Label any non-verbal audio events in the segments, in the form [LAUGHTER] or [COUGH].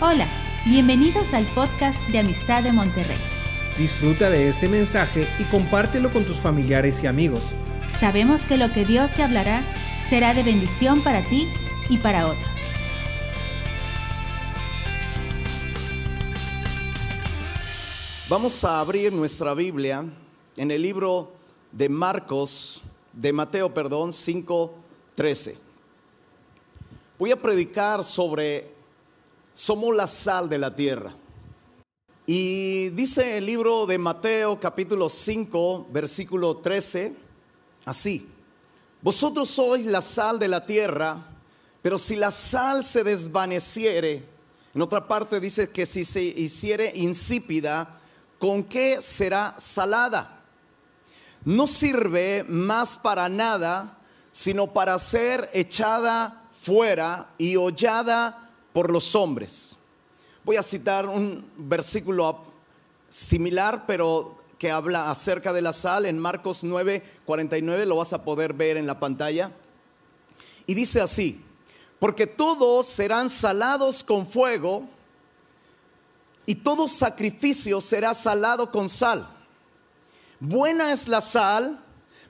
Hola, bienvenidos al podcast de Amistad de Monterrey. Disfruta de este mensaje y compártelo con tus familiares y amigos. Sabemos que lo que Dios te hablará será de bendición para ti y para otros. Vamos a abrir nuestra Biblia en el libro de Marcos, de Mateo, perdón, 5:13. Voy a predicar sobre somos la sal de la tierra. Y dice el libro de Mateo capítulo 5, versículo 13, así, vosotros sois la sal de la tierra, pero si la sal se desvaneciere, en otra parte dice que si se hiciere insípida, ¿con qué será salada? No sirve más para nada, sino para ser echada fuera y hollada por los hombres. Voy a citar un versículo similar, pero que habla acerca de la sal en Marcos 9, 49, lo vas a poder ver en la pantalla. Y dice así, porque todos serán salados con fuego y todo sacrificio será salado con sal. Buena es la sal,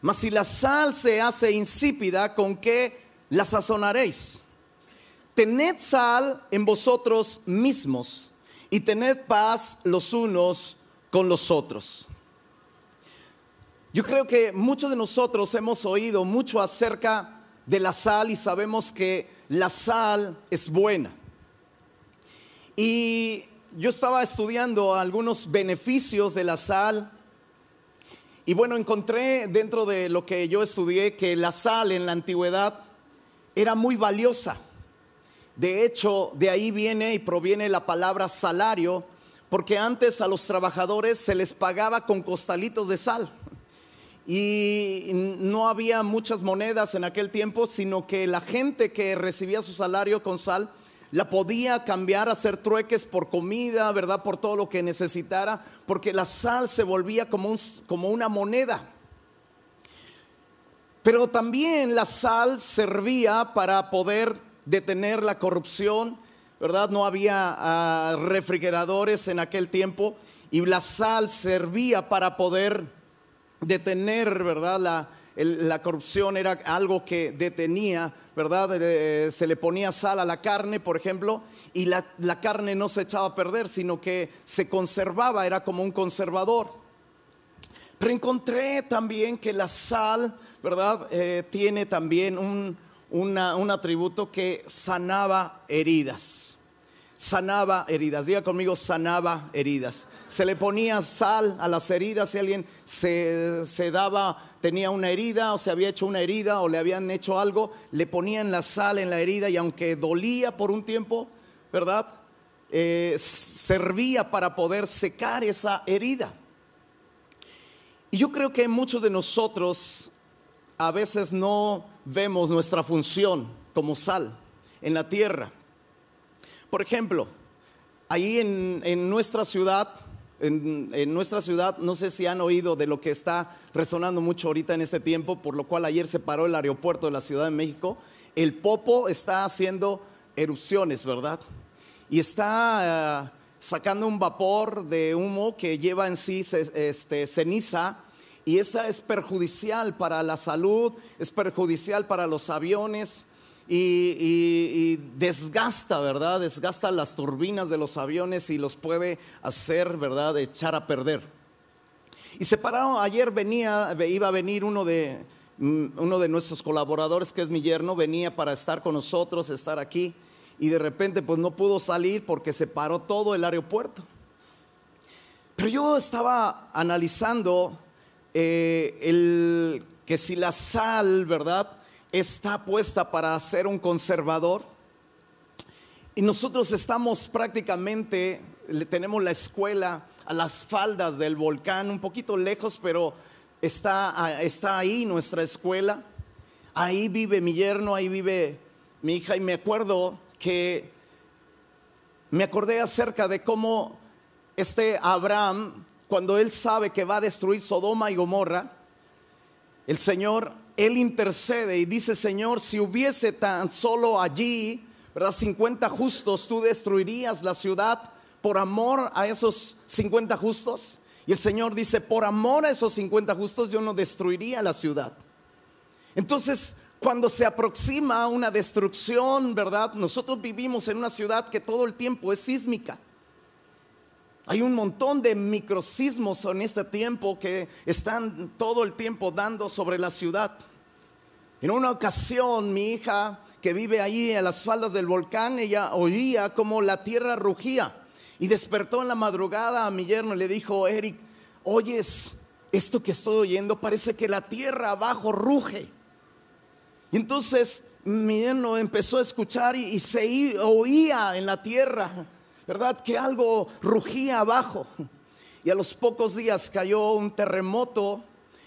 mas si la sal se hace insípida, ¿con qué la sazonaréis? Tened sal en vosotros mismos y tened paz los unos con los otros. Yo creo que muchos de nosotros hemos oído mucho acerca de la sal y sabemos que la sal es buena. Y yo estaba estudiando algunos beneficios de la sal y bueno, encontré dentro de lo que yo estudié que la sal en la antigüedad era muy valiosa. De hecho, de ahí viene y proviene la palabra salario, porque antes a los trabajadores se les pagaba con costalitos de sal. Y no había muchas monedas en aquel tiempo, sino que la gente que recibía su salario con sal la podía cambiar, hacer trueques por comida, ¿verdad? Por todo lo que necesitara, porque la sal se volvía como, como una moneda. Pero también la sal servía para poder detener la corrupción, ¿verdad? No había ah, refrigeradores en aquel tiempo y la sal servía para poder detener, ¿verdad? La, la corrupción era algo que detenía, ¿verdad? se le ponía sal a la carne, por ejemplo, y la, la, carne no se echaba a perder, sino que se conservaba, era como un conservador. Pero encontré también que la sal, ¿verdad? Eh, tiene también un, un atributo que sanaba heridas. Sanaba heridas. Diga conmigo, sanaba heridas. Se le ponía sal a las heridas si alguien se, se daba, tenía una herida o se había hecho una herida o le habían hecho algo, le ponían la sal en la herida y aunque dolía por un tiempo, ¿verdad? Eh, servía para poder secar esa herida. Y yo creo que muchos de nosotros a veces no vemos nuestra función como sal en la tierra. Por ejemplo, ahí en, nuestra ciudad, en, en, nuestra ciudad, no sé si han oído de lo que está resonando mucho ahorita en este tiempo, por lo cual ayer se paró el aeropuerto de la Ciudad de México. El Popo está haciendo erupciones, ¿verdad? Y está eh, sacando un vapor de humo que lleva en sí este, ceniza y esa es perjudicial para la salud, es perjudicial para los aviones y, desgasta, ¿verdad? Desgasta las turbinas de los aviones y los puede hacer, ¿verdad? Echar a perder. Y separado, ayer venía, iba a venir uno de, mm, uno de nuestros colaboradores, que es mi yerno, venía para estar con nosotros, estar aquí, y de repente pues no pudo salir porque se paró todo el aeropuerto. Pero yo estaba analizando eh, el, que si la sal, ¿verdad? Está puesta para ser un conservador. Y nosotros estamos prácticamente, tenemos la escuela a las faldas del volcán, un poquito lejos, pero está, está ahí nuestra escuela. Ahí vive mi yerno, ahí vive mi hija. Y me acuerdo que me acordé acerca de cómo este Abraham cuando él sabe que va a destruir Sodoma y Gomorra, el Señor, él intercede y dice, Señor, si hubiese tan solo allí ¿verdad? 50 justos, tú destruirías la ciudad por amor a esos 50 justos. Y el Señor dice, por amor a esos 50 justos yo no destruiría la ciudad. Entonces, cuando se aproxima una destrucción, ¿verdad? Nosotros vivimos en una ciudad que todo el tiempo es sísmica. Hay un montón de microsismos en este tiempo que están todo el tiempo dando sobre la ciudad. En una ocasión, mi hija, que vive ahí en las faldas del volcán, ella oía como la tierra rugía y despertó en la madrugada a mi yerno y le dijo, Eric, oyes esto que estoy oyendo, parece que la tierra abajo ruge. Y entonces mi yerno empezó a escuchar y, se oía en la tierra, ¿verdad? Que algo rugía abajo. Y a los pocos días cayó un terremoto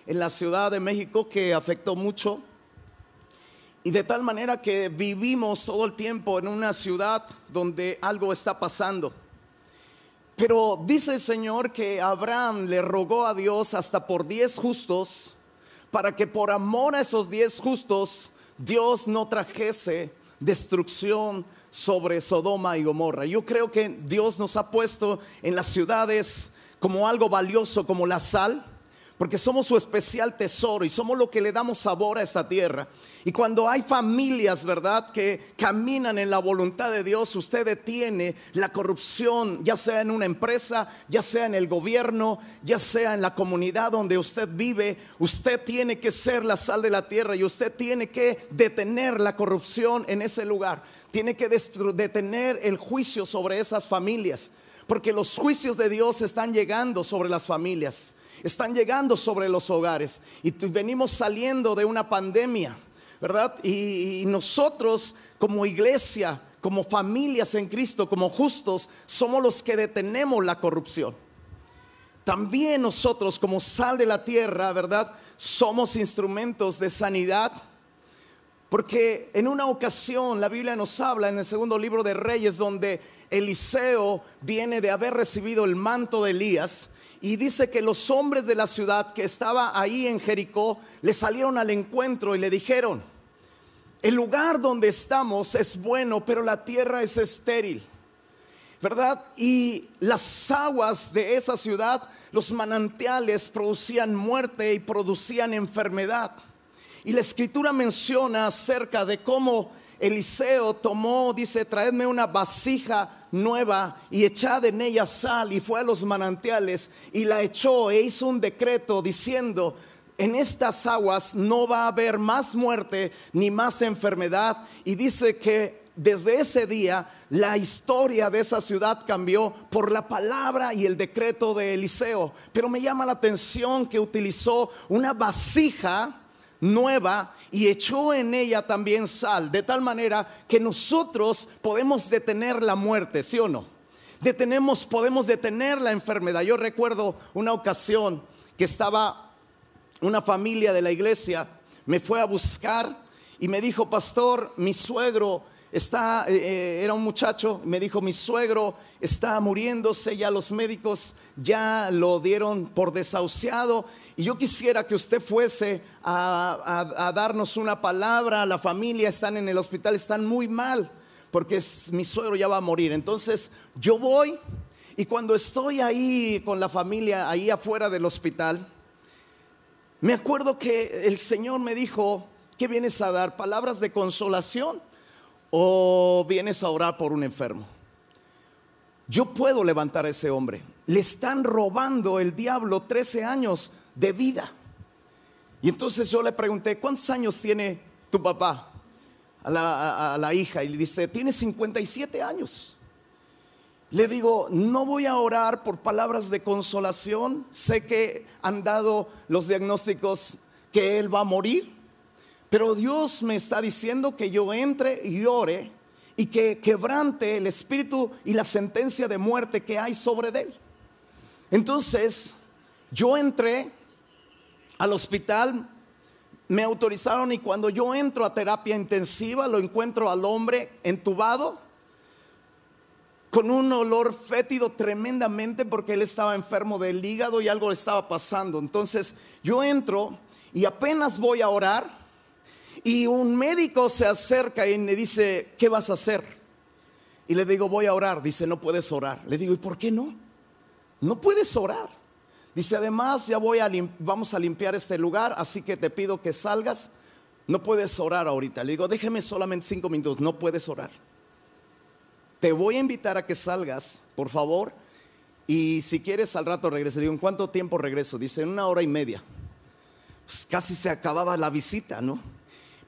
en la Ciudad de México que afectó mucho. Y de tal manera que vivimos todo el tiempo en una ciudad donde algo está pasando. Pero dice el Señor que Abraham le rogó a Dios hasta por diez justos, para que por amor a esos diez justos Dios no trajese destrucción sobre Sodoma y Gomorra. Yo creo que Dios nos ha puesto en las ciudades como algo valioso, como la sal porque somos su especial tesoro y somos lo que le damos sabor a esta tierra. Y cuando hay familias, ¿verdad?, que caminan en la voluntad de Dios, usted detiene la corrupción, ya sea en una empresa, ya sea en el gobierno, ya sea en la comunidad donde usted vive, usted tiene que ser la sal de la tierra y usted tiene que detener la corrupción en ese lugar, tiene que detener el juicio sobre esas familias, porque los juicios de Dios están llegando sobre las familias están llegando sobre los hogares y venimos saliendo de una pandemia, ¿verdad? Y, nosotros como iglesia, como familias en Cristo, como justos, somos los que detenemos la corrupción. También nosotros como sal de la tierra, ¿verdad? Somos instrumentos de sanidad. Porque en una ocasión la Biblia nos habla en el segundo libro de Reyes donde Eliseo viene de haber recibido el manto de Elías y dice que los hombres de la ciudad que estaba ahí en Jericó le salieron al encuentro y le dijeron, el lugar donde estamos es bueno, pero la tierra es estéril. ¿Verdad? Y las aguas de esa ciudad, los manantiales producían muerte y producían enfermedad. Y la escritura menciona acerca de cómo Eliseo tomó, dice, traedme una vasija nueva y echad en ella sal y fue a los manantiales y la echó e hizo un decreto diciendo, en estas aguas no va a haber más muerte ni más enfermedad. Y dice que desde ese día la historia de esa ciudad cambió por la palabra y el decreto de Eliseo. Pero me llama la atención que utilizó una vasija nueva y echó en ella también sal, de tal manera que nosotros podemos detener la muerte, ¿sí o no? Detenemos, podemos detener la enfermedad. Yo recuerdo una ocasión que estaba una familia de la iglesia, me fue a buscar y me dijo, pastor, mi suegro está, eh, eh, era un muchacho, me dijo, mi suegro está muriéndose, ya los médicos ya lo dieron por desahuciado y yo quisiera que usted fuese a, darnos una palabra, la familia están en el hospital, están muy mal porque mi suegro ya va a morir. Entonces yo voy y cuando estoy ahí con la familia, ahí afuera del hospital, me acuerdo que el Señor me dijo, ¿qué vienes a dar? Palabras de consolación o vienes a orar por un enfermo. Yo puedo levantar a ese hombre. Le están robando el diablo 13 años de vida. Y entonces yo le pregunté, ¿cuántos años tiene tu papá? A la, a la hija. Y le dice, tiene 57 años. Le digo, no voy a orar por palabras de consolación. Sé que han dado los diagnósticos que él va a morir. Pero Dios me está diciendo que yo entre y ore y que quebrante el espíritu y la sentencia de muerte que hay sobre él. Entonces, yo entré al hospital, me autorizaron y cuando yo entro a terapia intensiva, lo encuentro al hombre entubado con un olor fétido tremendamente porque él estaba enfermo del hígado y algo estaba pasando. Entonces, yo entro y apenas voy a orar y un médico se acerca y me dice, ¿qué vas a hacer? Y le digo, voy a orar. Dice, no puedes orar. Le digo, ¿y por qué no? No puedes orar. Dice, además, ya voy a vamos a limpiar este lugar, así que te pido que salgas. No puedes orar ahorita. Le digo, déjeme solamente cinco minutos. No puedes orar. Te voy a invitar a que salgas, por favor. Y si quieres, al rato regreso. Digo, ¿en cuánto tiempo regreso? Dice, en una hora y media. Pues casi se acababa la visita, ¿no?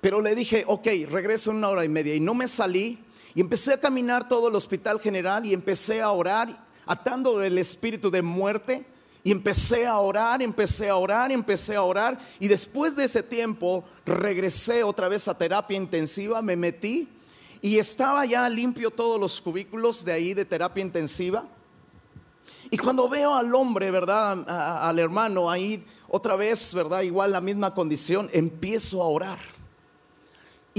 Pero le dije, ok, regreso en una hora y media. Y no me salí. Y empecé a caminar todo el hospital general y empecé a orar, atando el espíritu de muerte. Y empecé a orar, empecé a orar, empecé a orar. Y después de ese tiempo regresé otra vez a terapia intensiva, me metí y estaba ya limpio todos los cubículos de ahí de terapia intensiva. Y cuando veo al hombre, ¿verdad? al hermano ahí otra vez, ¿verdad? Igual la misma condición, empiezo a orar.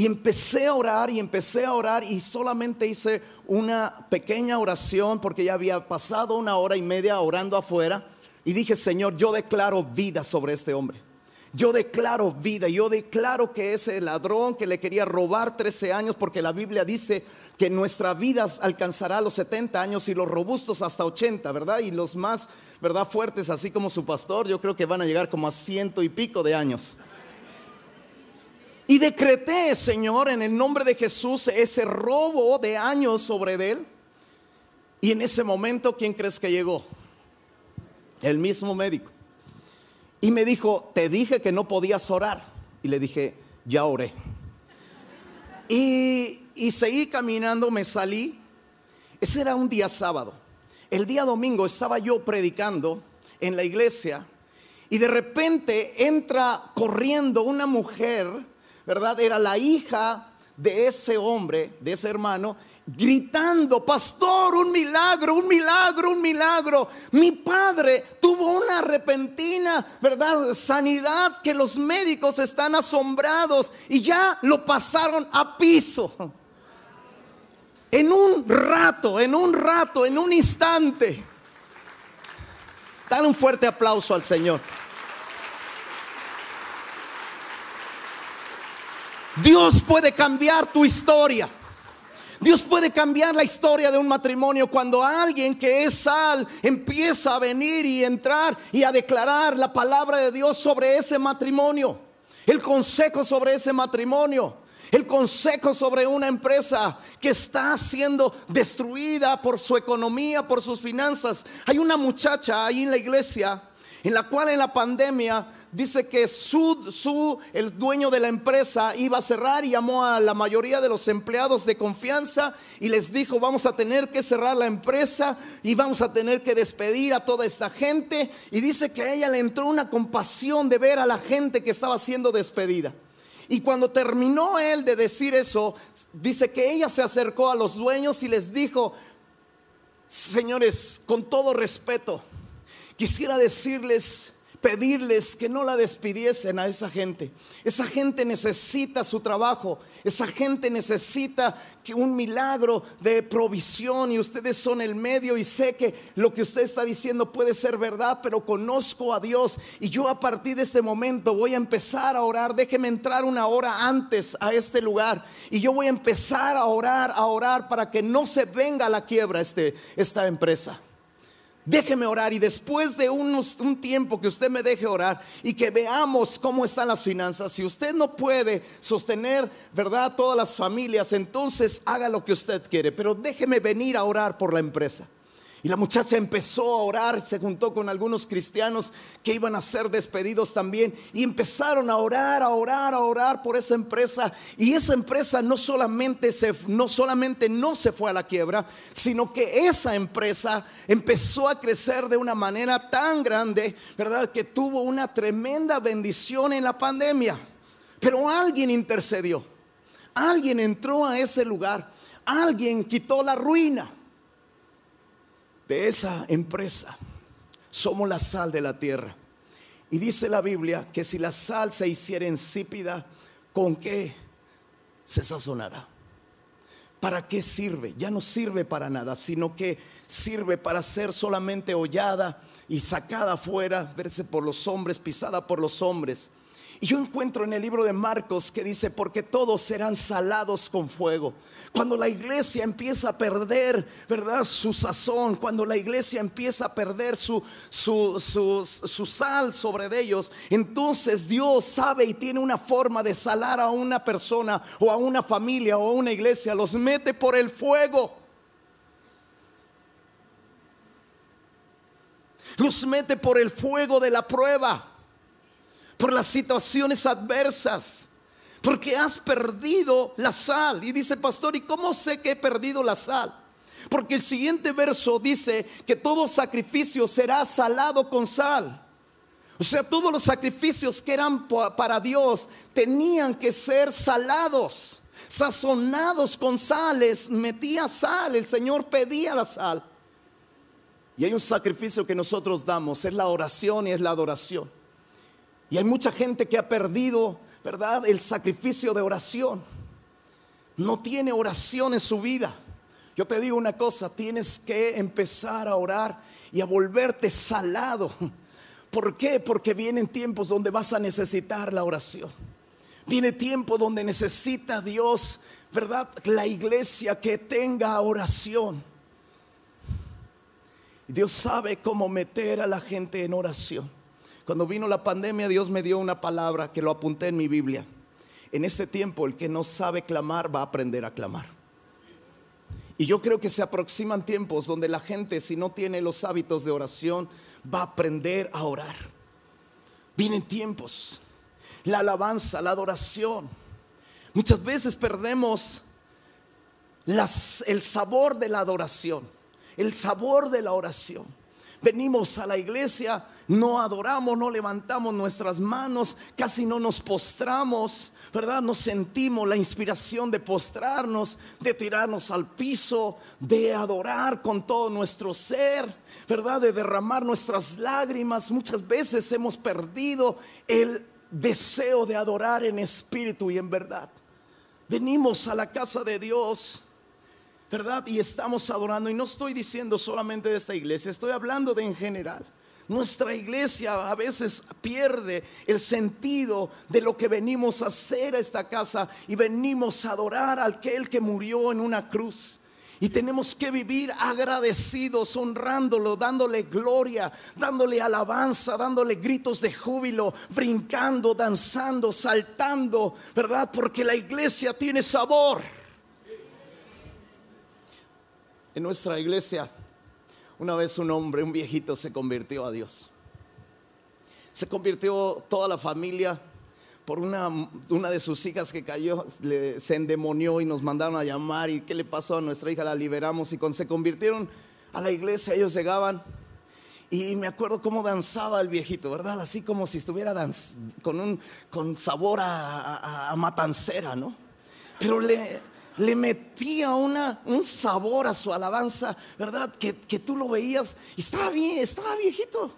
Y empecé a orar y empecé a orar y solamente hice una pequeña oración porque ya había pasado una hora y media orando afuera. Y dije, Señor, yo declaro vida sobre este hombre. Yo declaro vida, yo declaro que ese ladrón que le quería robar 13 años, porque la Biblia dice que nuestra vida alcanzará los 70 años y los robustos hasta 80, ¿verdad? Y los más, ¿verdad? Fuertes, así como su pastor, yo creo que van a llegar como a ciento y pico de años. Y decreté, Señor, en el nombre de Jesús, ese robo de años sobre él. Y en ese momento, ¿quién crees que llegó? El mismo médico. Y me dijo, te dije que no podías orar. Y le dije, ya oré. Y, y seguí caminando, me salí. Ese era un día sábado. El día domingo estaba yo predicando en la iglesia y de repente entra corriendo una mujer, ¿verdad? Era la hija de ese hombre, de ese hermano, gritando, pastor, un milagro, un milagro, un milagro. Mi padre tuvo una repentina, ¿verdad? Sanidad que los médicos están asombrados y ya lo pasaron a piso. En un rato, en un rato, en un instante. Dale un fuerte aplauso al Señor. Dios puede cambiar tu historia. Dios puede cambiar la historia de un matrimonio cuando alguien que es sal empieza a venir y entrar y a declarar la palabra de Dios sobre ese matrimonio. El consejo sobre ese matrimonio. El consejo sobre una empresa que está siendo destruida por su economía, por sus finanzas. Hay una muchacha ahí en la iglesia en la cual en la pandemia dice que su, el dueño de la empresa iba a cerrar y llamó a la mayoría de los empleados de confianza y les dijo, vamos a tener que cerrar la empresa y vamos a tener que despedir a toda esta gente. Y dice que a ella le entró una compasión de ver a la gente que estaba siendo despedida. Y cuando terminó él de decir eso, dice que ella se acercó a los dueños y les dijo, señores, con todo respeto, quisiera decirles, pedirles que no la despidiesen a esa gente. Esa gente necesita su trabajo, esa gente necesita que un milagro de provisión y ustedes son el medio y sé que lo que usted está diciendo puede ser verdad, pero conozco a Dios y yo a partir de este momento voy a empezar a orar. Déjeme entrar una hora antes a este lugar y yo voy a empezar a orar, a orar para que no se venga la quiebra este, esta empresa. Déjeme orar y después de unos, un tiempo que usted me deje orar y que veamos cómo están las finanzas, si usted no puede sostener, ¿verdad? Todas las familias, entonces haga lo que usted quiere, pero déjeme venir a orar por la empresa. Y la muchacha empezó a orar, se juntó con algunos cristianos que iban a ser despedidos también y empezaron a orar, a orar, a orar por esa empresa. Y esa empresa no solamente no solamente no se fue a la quiebra, sino que esa empresa empezó a crecer de una manera tan grande, ¿verdad? Que tuvo una tremenda bendición en la pandemia. Pero alguien intercedió, alguien entró a ese lugar, alguien quitó la ruina de esa empresa. Somos la sal de la tierra. Y dice la Biblia que si la sal se hiciera insípida, ¿con qué se sazonará? ¿Para qué sirve? Ya no sirve para nada, sino que sirve para ser solamente hollada y sacada afuera, verse por los hombres, pisada por los hombres. Y yo encuentro en el libro de Marcos que dice, porque todos serán salados con fuego. Cuando la iglesia empieza a perder, ¿verdad? Su sazón, cuando la iglesia empieza a perder su, su, su, sal sobre ellos, entonces Dios sabe y tiene una forma de salar a una persona o a una familia o a una iglesia, los mete por el fuego. Los mete por el fuego de la prueba por las situaciones adversas, porque has perdido la sal. Y dice, pastor, ¿y cómo sé que he perdido la sal? Porque el siguiente verso dice que todo sacrificio será salado con sal. O sea, todos los sacrificios que eran para Dios tenían que ser salados, sazonados con sales. Metía sal, el Señor pedía la sal. Y hay un sacrificio que nosotros damos, es la oración y es la adoración. Y hay mucha gente que ha perdido, ¿verdad? El sacrificio de oración. No tiene oración en su vida. Yo te digo una cosa, tienes que empezar a orar y a volverte salado. ¿Por qué? Porque vienen tiempos donde vas a necesitar la oración. Viene tiempo donde necesita Dios, ¿verdad? La iglesia que tenga oración. Dios sabe cómo meter a la gente en oración. Cuando vino la pandemia, Dios me dio una palabra que lo apunté en mi Biblia. En este tiempo, el que no sabe clamar va a aprender a clamar. Y yo creo que se aproximan tiempos donde la gente, si no tiene los hábitos de oración, va a aprender a orar. Vienen tiempos. La alabanza, la adoración. Muchas veces perdemos el sabor de la adoración, el sabor de la oración. Venimos a la iglesia, no adoramos, no levantamos nuestras manos, casi no nos postramos, ¿verdad? No sentimos la inspiración de postrarnos, de tirarnos al piso, de adorar con todo nuestro ser, ¿verdad? De derramar nuestras lágrimas. Muchas veces hemos perdido el deseo de adorar en espíritu y en verdad. Venimos a la casa de Dios ¿verdad? Y estamos adorando. Y no estoy diciendo solamente de esta iglesia, estoy hablando de en general. Nuestra iglesia a veces pierde el sentido de lo que venimos a hacer a esta casa y venimos a adorar al aquel que murió en una cruz. Y tenemos que vivir agradecidos, honrándolo, dándole gloria, dándole alabanza, dándole gritos de júbilo, brincando, danzando, saltando, ¿verdad? Porque la iglesia tiene sabor en nuestra iglesia, una vez un hombre, un viejito, se convirtió a Dios. Se convirtió toda la familia por una, de sus hijas que cayó, se endemonió y nos mandaron a llamar. ¿Y qué le pasó a nuestra hija? La liberamos y cuando se convirtieron a la iglesia, ellos llegaban. Y me acuerdo cómo danzaba el viejito, ¿verdad? Así como si estuviera con, un, con sabor a matancera, ¿no? Pero le, le metía una, un sabor a su alabanza, ¿verdad? Que, tú lo veías y estaba bien, estaba viejito.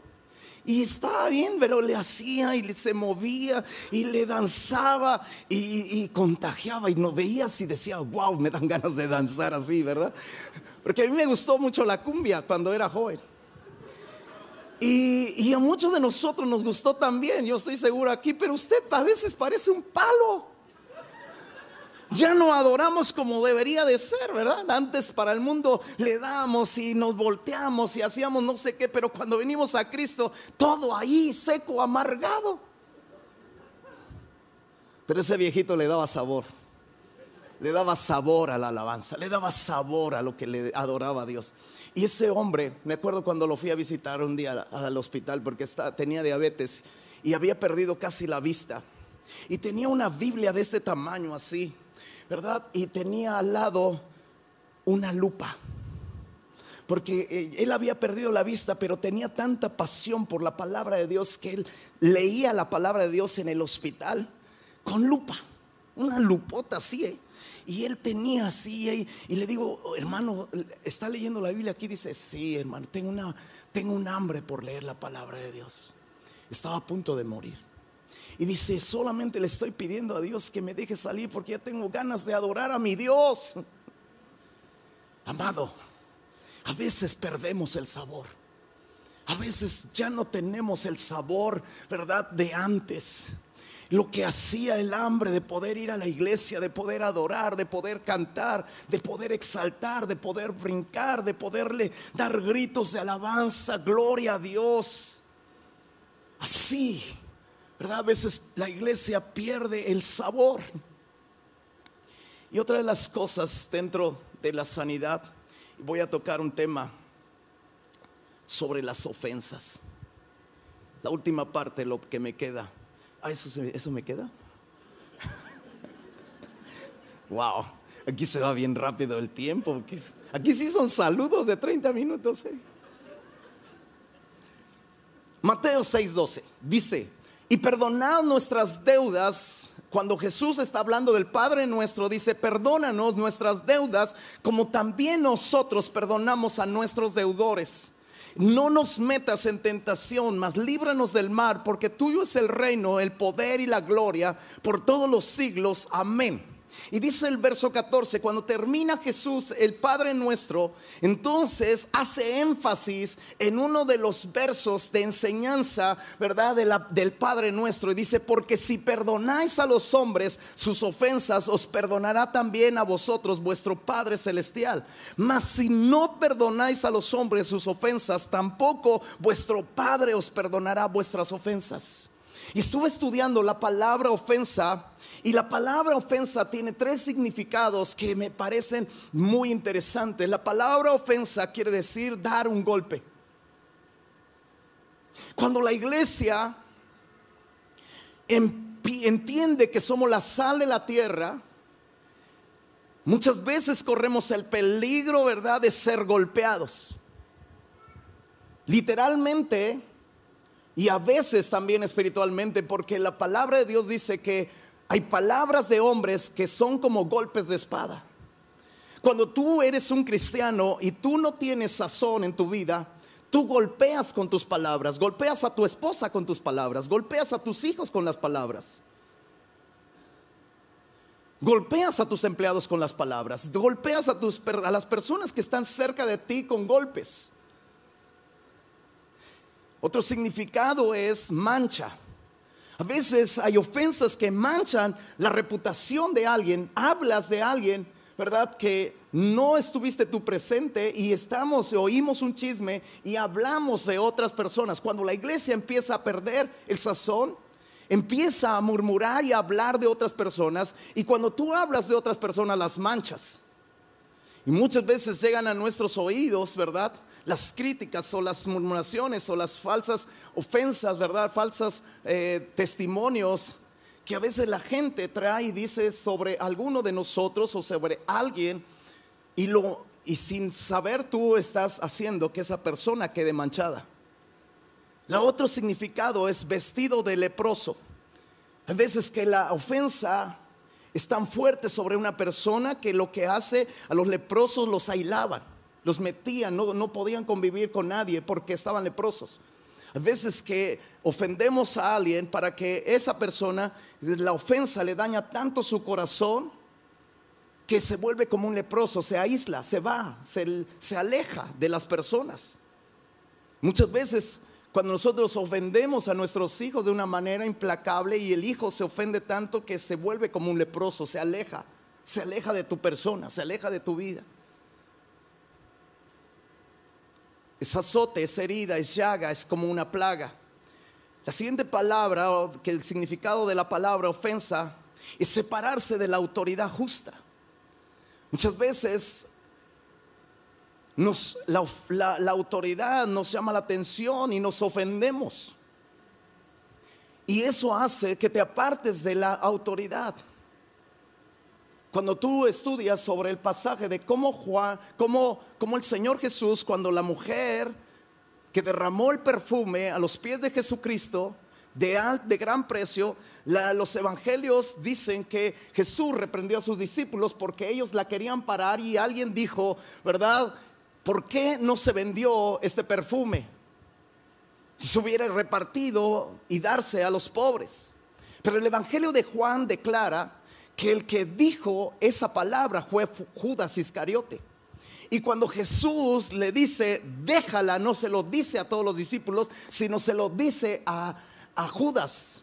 Y estaba bien, pero le hacía y se movía y le danzaba y, contagiaba y no veías y decía, wow, me dan ganas de danzar así, ¿verdad? Porque a mí me gustó mucho la cumbia cuando era joven. Y a muchos de nosotros nos gustó también, yo estoy seguro aquí, pero usted a veces parece un palo. Ya no adoramos como debería de ser, ¿verdad? Antes para el mundo le damos y nos volteamos y hacíamos no sé qué, pero cuando venimos a Cristo, todo ahí seco, amargado. Pero ese viejito le daba sabor, le daba sabor a la alabanza, le daba sabor a lo que le adoraba a Dios. Y ese hombre, me acuerdo cuando lo fui a visitar un día al hospital porque tenía diabetes y había perdido casi la vista. Y tenía una Biblia de este tamaño así ¿verdad? Y tenía al lado una lupa. Porque eh, él había perdido la vista, pero tenía tanta pasión por la palabra de Dios que él leía la palabra de Dios en el hospital con lupa, una lupota así. ¿eh? Y él tenía así, ¿eh? y le digo, hermano, ¿está leyendo la Biblia aquí? Dice, sí, hermano, tengo, una, tengo un hambre por leer la palabra de Dios. Estaba a punto de morir. Y dice, solamente le estoy pidiendo a Dios que me deje salir porque ya tengo ganas de adorar a mi Dios. Amado, a veces perdemos el sabor. A veces ya no tenemos el sabor, ¿verdad? De antes. lo que hacía el hambre de poder ir a la iglesia, de poder adorar, de poder cantar, de poder exaltar, de poder brincar, de poderle dar gritos de alabanza, gloria a Dios. Así, ¿verdad? A veces la iglesia pierde el sabor. Y otra de las cosas dentro de la sanidad, voy a tocar un tema sobre las ofensas. La última parte, lo que me queda Ah, eso, eso me queda. [LAUGHS] wow, aquí se va bien rápido el tiempo. Aquí, sí son saludos de 30 minutos. ¿eh? Mateo 6:12 dice, y perdonad nuestras deudas. Cuando Jesús está hablando del Padre nuestro, dice, perdónanos nuestras deudas como también nosotros perdonamos a nuestros deudores no nos metas en tentación, mas líbranos del mal, porque tuyo es el reino, el poder y la gloria por todos los siglos. Amén. Y dice el verso 14, cuando termina Jesús el Padre nuestro, entonces hace énfasis en uno de los versos de enseñanza, ¿verdad? del Padre nuestro. Y dice, porque si perdonáis a los hombres sus ofensas, os perdonará también a vosotros vuestro Padre celestial. Mas si no perdonáis a los hombres sus ofensas, tampoco vuestro Padre os perdonará vuestras ofensas. Y estuve estudiando la palabra ofensa y la palabra ofensa tiene tres significados que me parecen muy interesantes. La palabra ofensa quiere decir dar un golpe. Cuando la iglesia entiende que somos la sal de la tierra, muchas veces corremos el peligro, ¿verdad?, de ser golpeados. Literalmente y a veces también espiritualmente, porque la palabra de Dios dice que hay palabras de hombres que son como golpes de espada. Cuando tú eres un cristiano y tú no tienes sazón en tu vida, tú golpeas con tus palabras, golpeas a tu esposa con tus palabras, golpeas a tus hijos con las palabras. Golpeas a tus empleados con las palabras, golpeas a, tus, a las personas que están cerca de ti con golpes. Otro significado es mancha. A veces hay ofensas que manchan la reputación de alguien. Hablas de alguien, ¿verdad? Que no estuviste tú presente y estamos, oímos un chisme y hablamos de otras personas. Cuando la iglesia empieza a perder el sazón, empieza a murmurar y a hablar de otras personas. Y cuando tú hablas de otras personas, las manchas. Y muchas veces llegan a nuestros oídos, ¿verdad? Las críticas o las murmuraciones o las falsas ofensas, ¿verdad? Falsas eh, testimonios que a veces la gente trae y dice sobre alguno de nosotros o sobre alguien y, lo, y sin saber tú estás haciendo que esa persona quede manchada. La otro significado es vestido de leproso. A veces que la ofensa es tan fuerte sobre una persona que lo que hace a los leprosos los aislaban, los metían, no, no podían convivir con nadie porque estaban leprosos. A veces que ofendemos a alguien para que esa persona, la ofensa le daña tanto su corazón que se vuelve como un leproso, se aísla, se va, se, se aleja de las personas. Muchas veces cuando nosotros ofendemos a nuestros hijos de una manera implacable y el hijo se ofende tanto que se vuelve como un leproso, se aleja, se aleja de tu persona, se aleja de tu vida. Es azote, es herida, es llaga, es como una plaga. La siguiente palabra, que el significado de la palabra ofensa, es separarse de la autoridad justa. Muchas veces la, autoridad nos llama la atención y nos ofendemos. Y eso hace que te apartes de la autoridad. Cuando tú estudias sobre el pasaje de cómo Juan, cómo, cómo el Señor Jesús, cuando la mujer que derramó el perfume a los pies de Jesucristo, de, de gran precio, los evangelios dicen que Jesús reprendió a sus discípulos porque ellos la querían parar y alguien dijo, ¿verdad? ¿por qué no se vendió este perfume? Si se hubiera repartido y darse a los pobres. Pero el Evangelio de Juan declara que el que dijo esa palabra fue Judas Iscariote. Y cuando Jesús le dice, déjala, no se lo dice a todos los discípulos, sino se lo dice a, a Judas.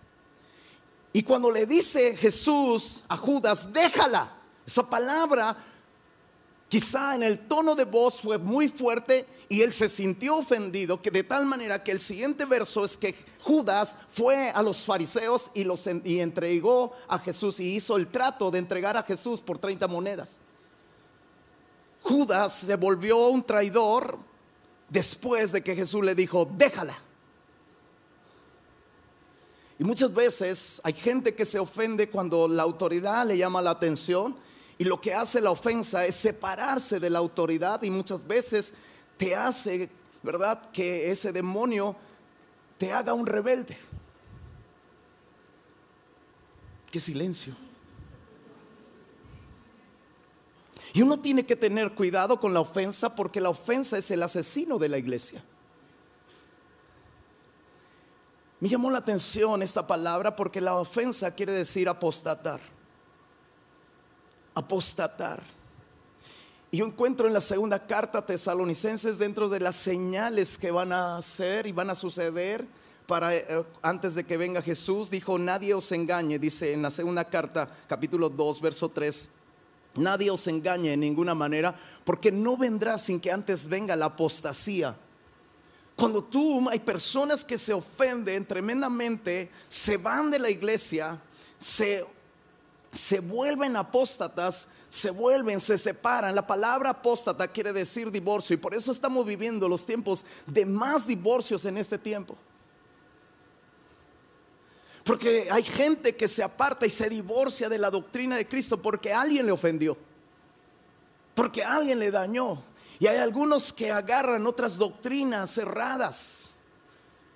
Y cuando le dice Jesús a Judas, déjala, esa palabra quizá en el tono de voz fue muy fuerte y él se sintió ofendido, que de tal manera que el siguiente verso es que Judas fue a los fariseos y, los, y entregó a Jesús y hizo el trato de entregar a Jesús por 30 monedas. Judas se volvió un traidor después de que Jesús le dijo, déjala. Y muchas veces hay gente que se ofende cuando la autoridad le llama la atención y lo que hace la ofensa es separarse de la autoridad y muchas veces te hace, ¿verdad?, que ese demonio te haga un rebelde. Qué silencio. Y uno tiene que tener cuidado con la ofensa porque la ofensa es el asesino de la iglesia. Me llamó la atención esta palabra porque la ofensa quiere decir apostatar. Apostatar. Y yo encuentro en la segunda carta tesalonicenses dentro de las señales que van a hacer y van a suceder para eh, antes de que venga Jesús, dijo, nadie os engañe, dice en la segunda carta, capítulo 2, verso 3, nadie os engañe en ninguna manera, porque no vendrá sin que antes venga la apostasía. Cuando tú hay personas que se ofenden tremendamente, se van de la iglesia, se se vuelven apóstatas, se vuelven, se separan. La palabra apóstata quiere decir divorcio y por eso estamos viviendo los tiempos de más divorcios en este tiempo. Porque hay gente que se aparta y se divorcia de la doctrina de Cristo porque alguien le ofendió, porque alguien le dañó. Y hay algunos que agarran otras doctrinas cerradas,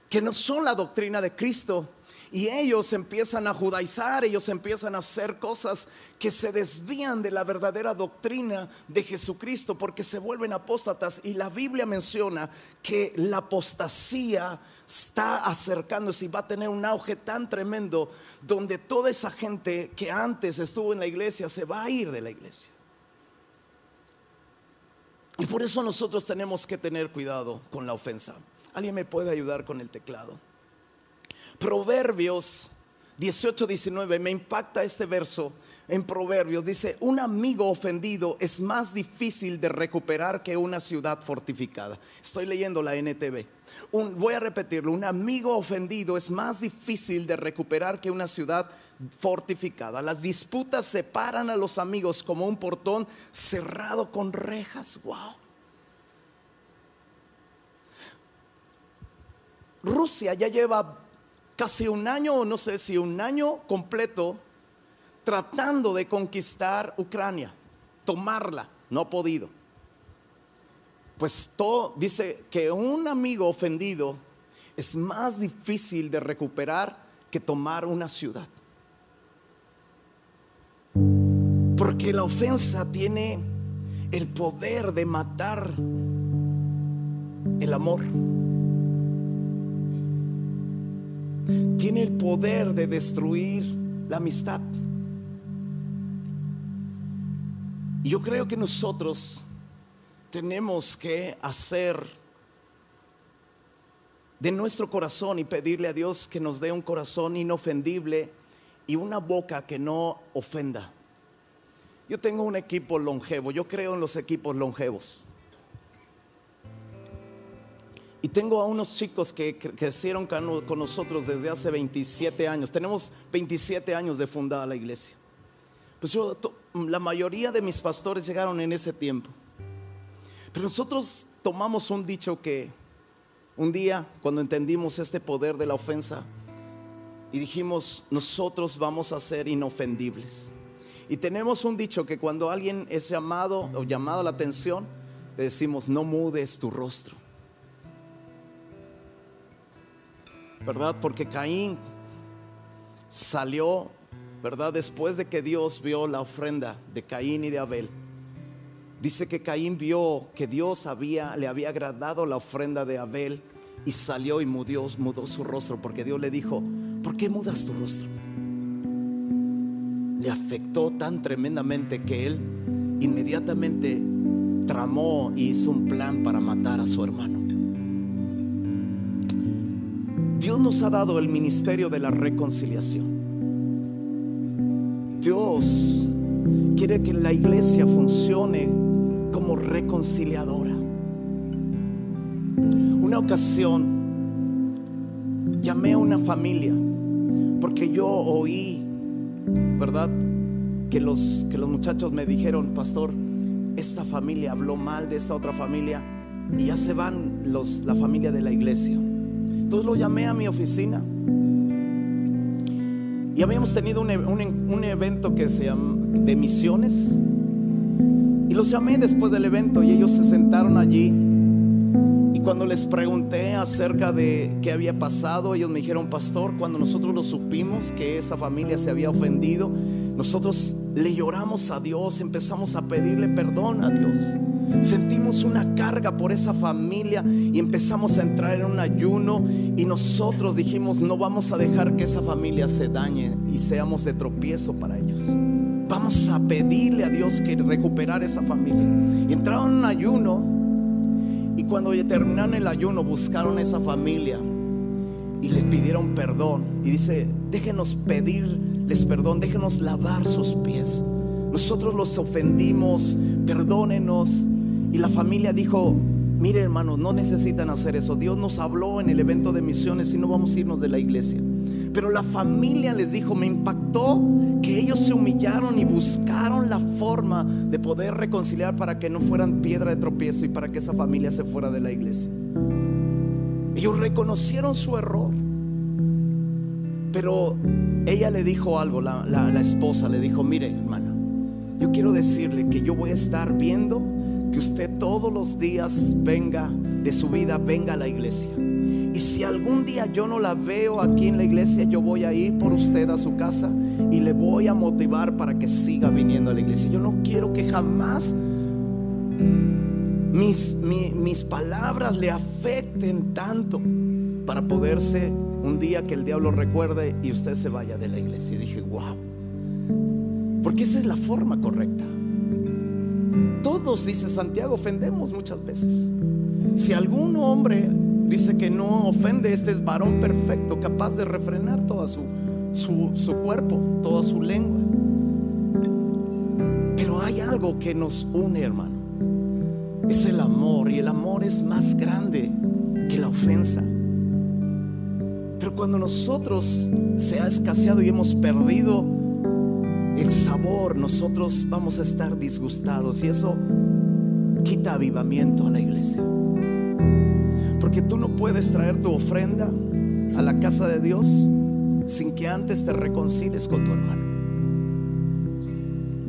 que no son la doctrina de Cristo y ellos empiezan a judaizar, ellos empiezan a hacer cosas que se desvían de la verdadera doctrina de Jesucristo porque se vuelven apóstatas. Y la Biblia menciona que la apostasía está acercándose y va a tener un auge tan tremendo donde toda esa gente que antes estuvo en la iglesia se va a ir de la iglesia. Y por eso nosotros tenemos que tener cuidado con la ofensa. ¿Alguien me puede ayudar con el teclado? Proverbios 18, 19, me impacta este verso en Proverbios. Dice, un amigo ofendido es más difícil de recuperar que una ciudad fortificada. Estoy leyendo la NTV. voy a repetirlo, un amigo ofendido es más difícil de recuperar que una ciudad fortificada. Las disputas separan a los amigos como un portón cerrado con rejas. Wow. Rusia ya lleva casi un año, no sé si un año completo, tratando de conquistar Ucrania, tomarla, no ha podido. Pues todo dice que un amigo ofendido es más difícil de recuperar que tomar una ciudad. Porque la ofensa tiene el poder de matar el amor. Tiene el poder de destruir la amistad. Y yo creo que nosotros tenemos que hacer de nuestro corazón y pedirle a Dios que nos dé un corazón inofendible y una boca que no ofenda. Yo tengo un equipo longevo, yo creo en los equipos longevos. Y tengo a unos chicos que crecieron con nosotros desde hace 27 años. Tenemos 27 años de fundada la iglesia. Pues yo, la mayoría de mis pastores llegaron en ese tiempo. Pero nosotros tomamos un dicho que un día, cuando entendimos este poder de la ofensa, y dijimos, nosotros vamos a ser inofendibles. Y tenemos un dicho que cuando alguien es llamado o llamado la atención, le decimos, no mudes tu rostro. ¿Verdad? Porque Caín salió, ¿verdad? Después de que Dios vio la ofrenda de Caín y de Abel. Dice que Caín vio que Dios había, le había agradado la ofrenda de Abel y salió y mudó, mudó su rostro porque Dios le dijo, ¿por qué mudas tu rostro? Le afectó tan tremendamente que él inmediatamente tramó y hizo un plan para matar a su hermano. Dios nos ha dado el ministerio de la reconciliación. Dios quiere que la iglesia funcione como reconciliadora. Una ocasión llamé a una familia porque yo oí, ¿verdad? Que los, que los muchachos me dijeron, pastor, esta familia habló mal de esta otra familia y ya se van los, la familia de la iglesia. Entonces lo llamé a mi oficina y habíamos tenido un, un, evento que se llama de misiones. Y los llamé después del evento y ellos se sentaron allí. Y cuando les pregunté acerca de qué había pasado, ellos me dijeron, pastor, cuando nosotros lo supimos que esa familia se había ofendido, nosotros le lloramos a Dios, empezamos a pedirle perdón a Dios. Sentimos una carga por esa familia y empezamos a entrar en un ayuno y nosotros dijimos, no vamos a dejar que esa familia se dañe y seamos de tropiezo para ellos. Vamos a pedirle a Dios que recuperar esa familia. Y entraron en un ayuno y cuando terminaron el ayuno buscaron a esa familia y les pidieron perdón. Y dice, déjenos perdón, déjenos lavar sus pies. Nosotros los ofendimos, perdónenos. Y la familia dijo, mire hermanos, no necesitan hacer eso. Dios nos habló en el evento de misiones y no vamos a irnos de la iglesia. Pero la familia les dijo, me impactó que ellos se humillaron y buscaron la forma de poder reconciliar para que no fueran piedra de tropiezo y para que esa familia se fuera de la iglesia. Ellos reconocieron su error. Pero ella le dijo algo, la, esposa le dijo, mire hermana, yo quiero decirle que yo voy a estar viendo que usted todos los días venga de su vida, venga a la iglesia. Y si algún día yo no la veo aquí en la iglesia, yo voy a ir por usted a su casa y le voy a motivar para que siga viniendo a la iglesia. Yo no quiero que jamás mis, mis palabras le afecten tanto para poderse un día que el diablo recuerde y usted se vaya de la iglesia. Y dije, wow, porque esa es la forma correcta. Todos, dice Santiago, ofendemos muchas veces. Si algún hombre dice que no ofende, este es varón perfecto, capaz de refrenar toda su, su, cuerpo, toda su lengua. Pero hay algo que nos une, hermano. Es el amor y el amor es más grande que la ofensa. Cuando nosotros se ha escaseado y hemos perdido el sabor, nosotros vamos a estar disgustados y eso quita avivamiento a la iglesia. Porque tú no puedes traer tu ofrenda a la casa de Dios sin que antes te reconcilies con tu hermano.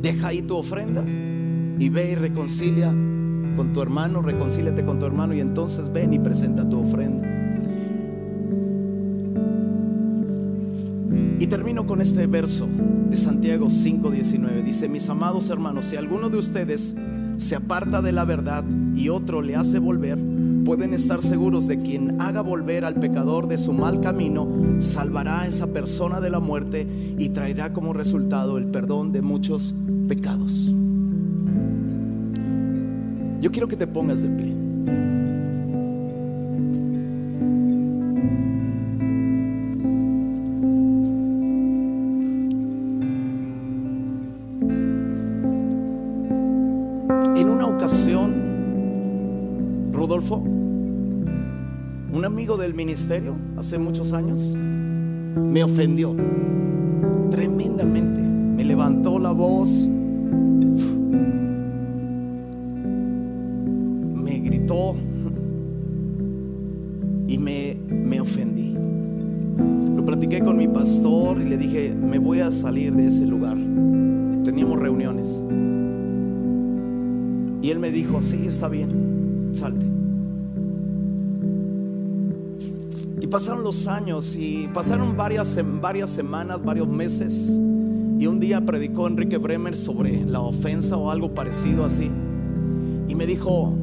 Deja ahí tu ofrenda y ve y reconcilia con tu hermano, reconcíliate con tu hermano y entonces ven y presenta tu ofrenda. Con este verso de Santiago 5:19. Dice, mis amados hermanos, si alguno de ustedes se aparta de la verdad y otro le hace volver, pueden estar seguros de quien haga volver al pecador de su mal camino, salvará a esa persona de la muerte y traerá como resultado el perdón de muchos pecados. Yo quiero que te pongas de pie. Ministerio hace muchos años me ofendió tremendamente. Me levantó la voz, me gritó y me, me ofendí. Lo platiqué con mi pastor y le dije, me voy a salir de ese lugar. Teníamos reuniones. Y él me dijo, sí, está bien, salte. Y pasaron los años y pasaron varias, varias semanas, varios meses. Y un día predicó Enrique Bremer sobre la ofensa o algo parecido así. Y me dijo,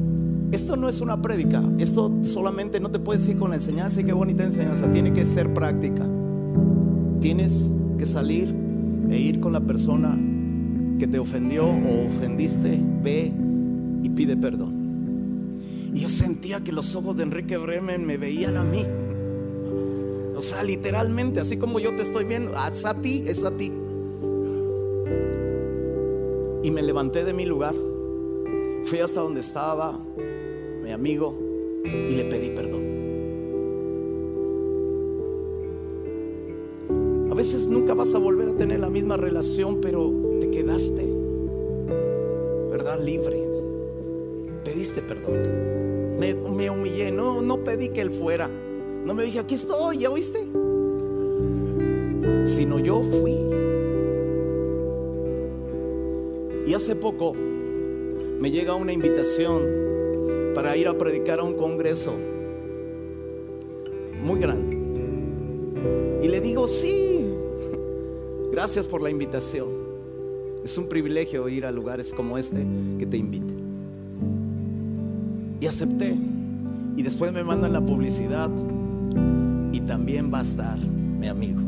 esto no es una prédica, esto solamente no te puedes ir con la enseñanza y qué bonita enseñanza, tiene que ser práctica. Tienes que salir e ir con la persona que te ofendió o ofendiste, ve y pide perdón. Y yo sentía que los ojos de Enrique Bremer me veían a mí. Sea, literalmente, así como yo te estoy viendo, es a ti, es a ti. me levanté de mi lugar, fui hasta donde estaba mi amigo y le pedí perdón. A veces nunca vas a volver a tener la misma relación, pero te quedaste, ¿verdad? Libre. Pediste perdón. Me, me humillé, no, no pedí que él fuera. No me dije, aquí estoy, ¿ya oíste? Sino yo fui. Y hace poco me llega una invitación para ir a predicar a un congreso muy grande. Y le digo, sí, gracias por la invitación. Es un privilegio ir a lugares como este que te invite. Y acepté. Y después me mandan la publicidad. Y también va a estar mi amigo.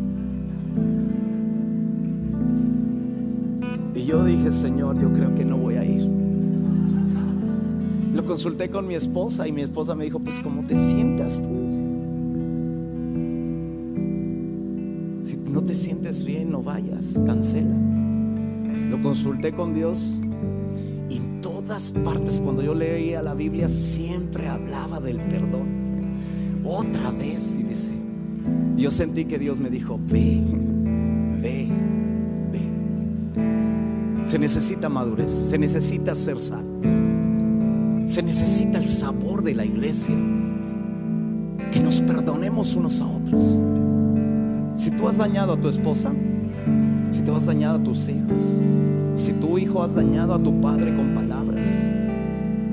Y yo dije, Señor, yo creo que no voy a ir. Lo consulté con mi esposa y mi esposa me dijo, pues ¿cómo te sientas tú? Si no te sientes bien, no vayas, cancela. Lo consulté con Dios y en todas partes cuando yo leía la Biblia siempre hablaba del perdón. Otra vez y dice, yo sentí que Dios me dijo, ve, ve, ve. Se necesita madurez, se necesita ser sal, se necesita el sabor de la iglesia, que nos perdonemos unos a otros. Si tú has dañado a tu esposa, si tú has dañado a tus hijos, si tu hijo has dañado a tu padre con palabras,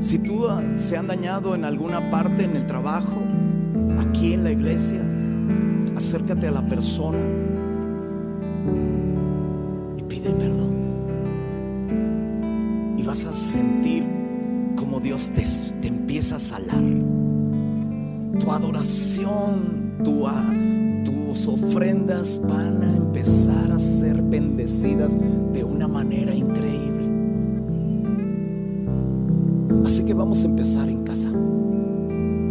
si tú ah, se han dañado en alguna parte en el trabajo, aquí en la iglesia, acércate a la persona y pide perdón. Y vas a sentir como Dios te, te empieza a salar. Tu adoración, tu, ah, tus ofrendas van a empezar a ser bendecidas de una manera increíble. Así que vamos a empezar en.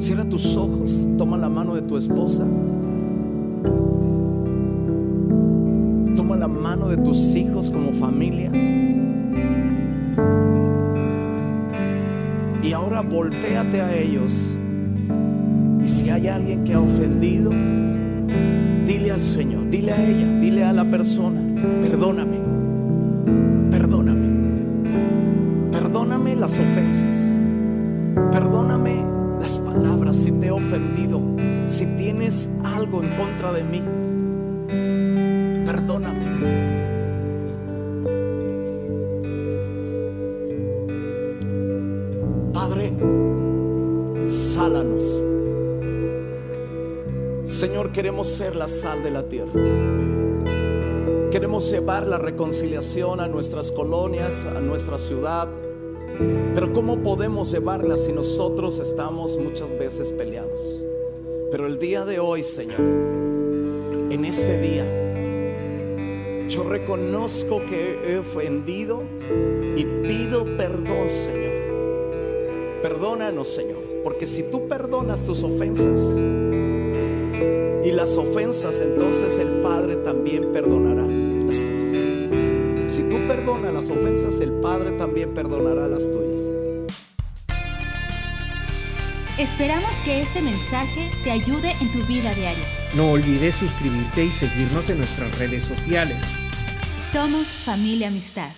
Cierra tus ojos, toma la mano de tu esposa. Toma la mano de tus hijos como familia. Y ahora volteate a ellos. Y si hay alguien que ha ofendido, dile al Señor, dile a ella, dile a la persona, perdóname, perdóname, perdóname las ofensas, perdóname si te he ofendido, si tienes algo en contra de mí, perdóname. Padre, sálanos. Señor, queremos ser la sal de la tierra. Queremos llevar la reconciliación a nuestras colonias, a nuestra ciudad. Pero ¿cómo podemos llevarla si nosotros estamos muchas veces peleados? Pero el día de hoy, Señor, en este día, yo reconozco que he ofendido y pido perdón, Señor. Perdónanos, Señor, porque si tú perdonas tus ofensas y las ofensas, entonces el Padre también perdonará las ofensas, el Padre también perdonará las tuyas. Esperamos que este mensaje te ayude en tu vida diaria. No olvides suscribirte y seguirnos en nuestras redes sociales. Somos familia amistad.